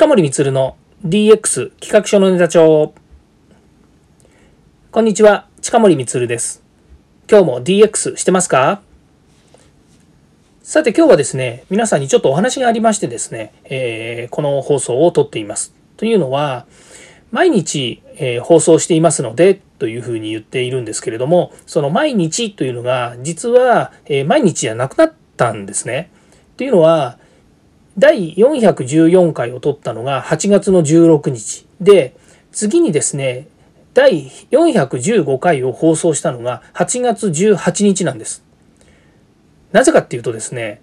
近森光の DX 企画書のネタ帳。こんにちは、近森光です。今日も DX してますか？さて今日はですね、皆さんにちょっとお話がありましてですね、えー、この放送を撮っています。というのは、毎日、えー、放送していますので、というふうに言っているんですけれども、その毎日というのが、実は、えー、毎日じゃなくなったんですね。というのは、第414回を取ったのが8月の16日で、次にですね、第415回を放送したのが8月18日なんです。なぜかっていうとですね、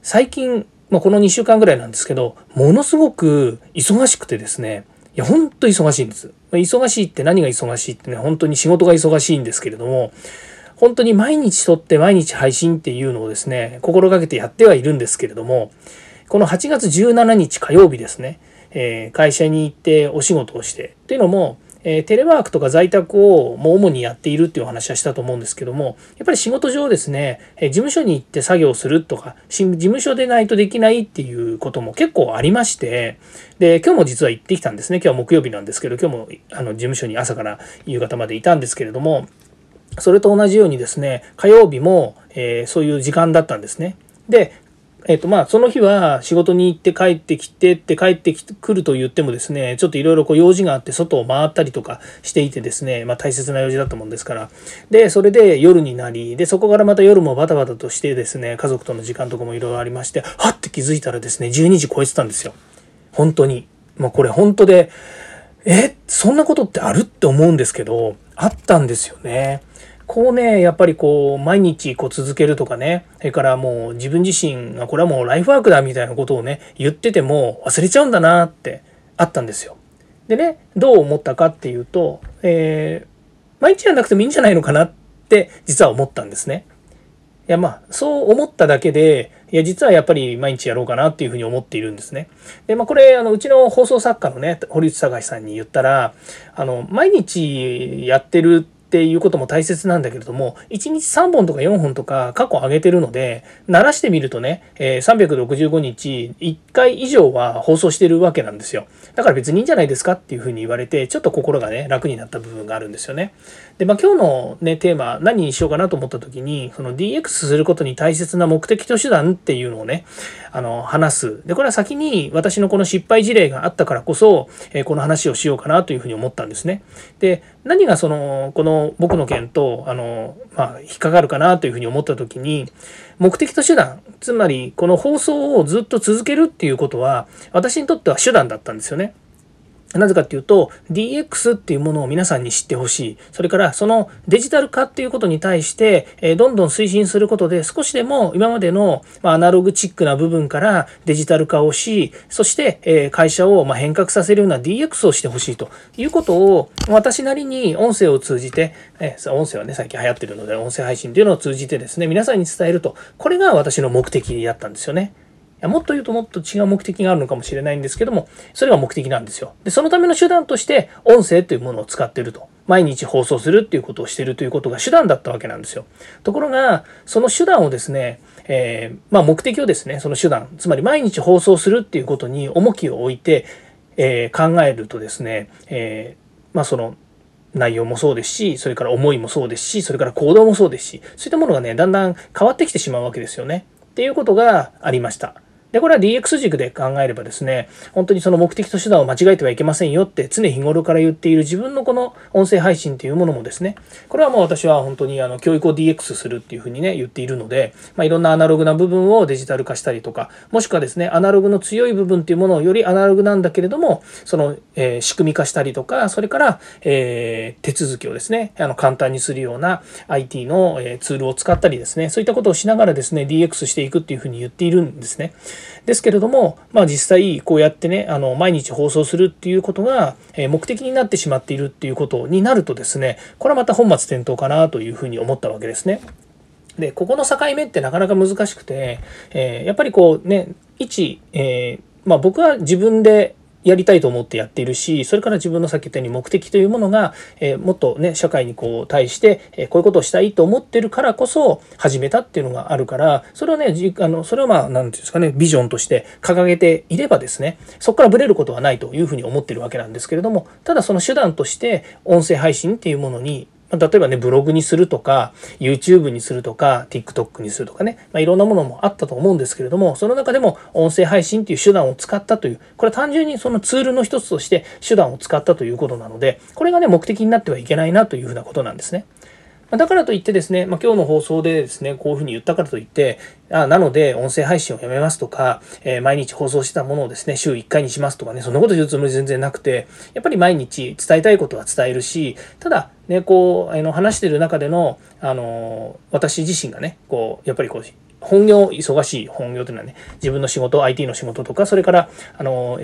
最近、まあ、この2週間ぐらいなんですけど、ものすごく忙しくてですね、いや、ほんと忙しいんです。忙しいって何が忙しいってね、本当に仕事が忙しいんですけれども、本当に毎日撮って毎日配信っていうのをですね、心がけてやってはいるんですけれども、この8月17日火曜日ですね、えー、会社に行ってお仕事をして。というのも、えー、テレワークとか在宅をもう主にやっているっていうお話はしたと思うんですけどもやっぱり仕事上ですね、えー、事務所に行って作業するとか事務所でないとできないっていうことも結構ありましてで今日も実は行ってきたんですね。今日は木曜日なんですけど今日もあの事務所に朝から夕方までいたんですけれどもそれと同じようにですね火曜日も、えそういう時間だったんですね。でえっ、とまあその日は仕事に行って帰ってきてって帰ってくると言ってもですねちょっといろいろ用事があって外を回ったりとかしていてですねまあ大切な用事だったもんですから。でそれで夜になりでそこからまた夜もバタバタとしてですね家族との時間とかもいろいろありましてはって気づいたらですね12時超えてたんですよ。本当に。まあこれ本当でえそんなことってある？って思うんですけどあったんですよね。こうね、やっぱりこう、毎日こう続けるとかね、それからもう自分自身がこれはもうライフワークだみたいなことをね、言ってても忘れちゃうんだなってあったんですよ。でね、どう思ったかっていうと、えー、毎日じゃなくてもいいんじゃないのかなって実は思ったんですね。いやまあそう思っただけでいや実はやっぱり毎日やろうかなっていうふうに思っているんですね。でまあこれあのうちの放送作家のね堀内隆さんに言ったらあの毎日やってるってっていうことも大切なんだけれども、1日3本とか4本とか過去上げてるので、鳴らしてみるとね、え、365日1回以上は放送してるわけなんですよ。だから別にいいんじゃないですかっていうふうに言われて、ちょっと心がね、楽になった部分があるんですよね。で、まあ今日のね、テーマ、何にしようかなと思った時に、その DX することに大切な目的と手段っていうのをね、あの、話す。で、これは先に私のこの失敗事例があったからこそ、え、この話をしようかなというふうに思ったんですね。で、何がその、この僕の件とあの、まあ、引っかかるかなというふうに思った時に目的と手段つまりこの放送をずっと続けるっていうことは私にとっては手段だったんですよね。なぜかっていうと DX っていうものを皆さんに知ってほしい。それからそのデジタル化っていうことに対して、えどんどん推進することで少しでも今までの、まアナログチックな部分からデジタル化をし、そして、え会社をま変革させるような DX をしてほしいということを私なりに音声を通じて、え音声はね最近流行ってるので音声配信っていうのを通じてですね皆さんに伝えるとこれが私の目的だったんですよね。やもっと言うともっと違う目的があるのかもしれないんですけども、それが目的なんですよ。で、そのための手段として、音声というものを使ってると。毎日放送するっていうことをしてるということが手段だったわけなんですよ。ところが、その手段をですね、えー、まあ目的をですね、その手段、つまり毎日放送するっていうことに重きを置いて、えー、考えるとですね、えー、まあその、内容もそうですし、それから思いもそうですし、それから行動もそうですし、そういったものがね、だんだん変わってきてしまうわけですよね。っていうことがありました。で、これは DX 軸で考えればですね、本当にその目的と手段を間違えてはいけませんよって常日頃から言っている自分のこの音声配信っていうものもですね、これはもう私は本当にあの教育を DX するっていうふうにね、言っているので、まあ、いろんなアナログな部分をデジタル化したりとか、もしくはですね、アナログの強い部分っていうものをよりアナログなんだけれども、その、えー、仕組み化したりとか、それから、えー、手続きをですね、あの簡単にするような IT の、え、ツールを使ったりですね、そういったことをしながらですね、DX していくっていうふうに言っているんですね。ですけれども、まあ実際こうやってね、あの、毎日放送するっていうことが、目的になってしまっているっていうことになるとですね、これはまた本末転倒かなというふうに思ったわけですね。で、ここの境目ってなかなか難しくて、えー、やっぱりこうね、一、えー、まあ僕は自分でやりたいと思ってやっているし、それから自分のさっき言ったように目的というものが、えー、もっとね、社会にこう対して、えー、こういうことをしたいと思ってるからこそ始めたっていうのがあるから、それはね、あのそれはまあ、なんていうんですかね、ビジョンとして掲げていればですね、そこからブレることはないというふうに思ってるわけなんですけれども、ただその手段として音声配信っていうものにま例えばね、ブログにするとか、YouTube にするとか、TikTok にするとかね、まあ、いろんなものもあったと思うんですけれども、その中でも音声配信っていう手段を使ったという、これは単純にそのツールの一つとして手段を使ったということなので、これがね、目的になってはいけないなというふうなことなんですね。だからといってですね、まあ、今日の放送でですね、こういうふうに言ったからといって、あなので、音声配信をやめますとか、えー、毎日放送してたものをですね、週1回にしますとかね、そんなこと言うつもり全然なくて、やっぱり毎日伝えたいことは伝えるし、ただ、ね、こう、あの話してる中での、あの私自身がね、こう、やっぱりこう、本業、忙しい本業というのはね、自分の仕事、IT の仕事とか、それから、あの、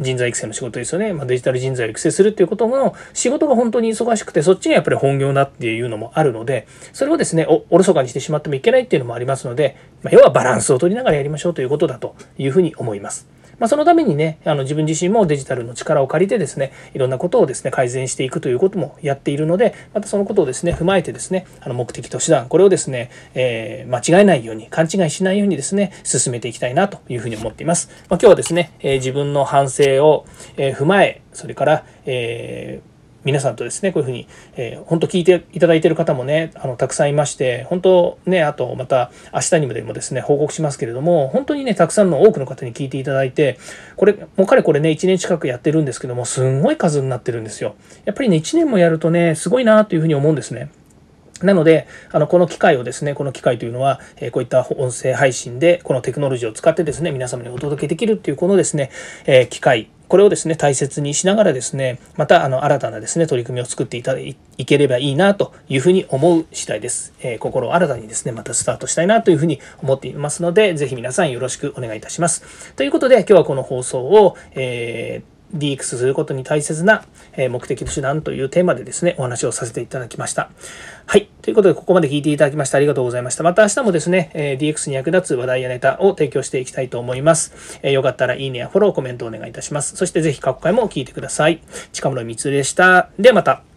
人材育成の仕事ですよね。まあ、デジタル人材を育成するっていうことの仕事が本当に忙しくて、そっちにやっぱり本業だっていうのもあるので、それをですね、おおろそかにしてしまってもいけないっていうのもありますので、まあ、要はバランスを取りながらやりましょうということだというふうに思います。まあ、そのためにね、あの自分自身もデジタルの力を借りてですね、いろんなことをですね、改善していくということもやっているので、またそのことをですね、踏まえてですね、あの目的と手段、これをですね、えー、間違えないように、勘違いしないようにですね、進めていきたいなというふうに思っています。まあ、今日はですね、えー、自分の反省を、え踏まえ、それから、えー皆さんとですねこういうふうに、えー、本当聞いていただいている方もねあのたくさんいまして本当ねあとまた明日にもでもですね報告しますけれども本当にねたくさんの多くの方に聞いていただいてこれもうかれこれね1年近くやってるんですけどもすんごい数になってるんですよ。やっぱりね1年もやるとねすごいなというふうに思うんですね。なので、あの、この機会をですね、この機会というのは、えー、こういった音声配信で、このテクノロジーを使ってですね、皆様にお届けできるっていう、このですね、えー、機会これをですね、大切にしながらですね、またあの新たなですね、取り組みを作っていただいければいいなというふうに思う次第です。えー、心を新たにですね、またスタートしたいなというふうに思っていますので、ぜひ皆さんよろしくお願いいたします。ということで、今日はこの放送を、えー DX することに大切な目的と手段というテーマでですね、お話をさせていただきました。はい。ということで、ここまで聞いていただきましてありがとうございました。また明日もですね、DX に役立つ話題やネタを提供していきたいと思います。よかったらいいねやフォロー、コメントお願いいたします。そしてぜひ過去回も聞いてください。近室光でした。ではまた。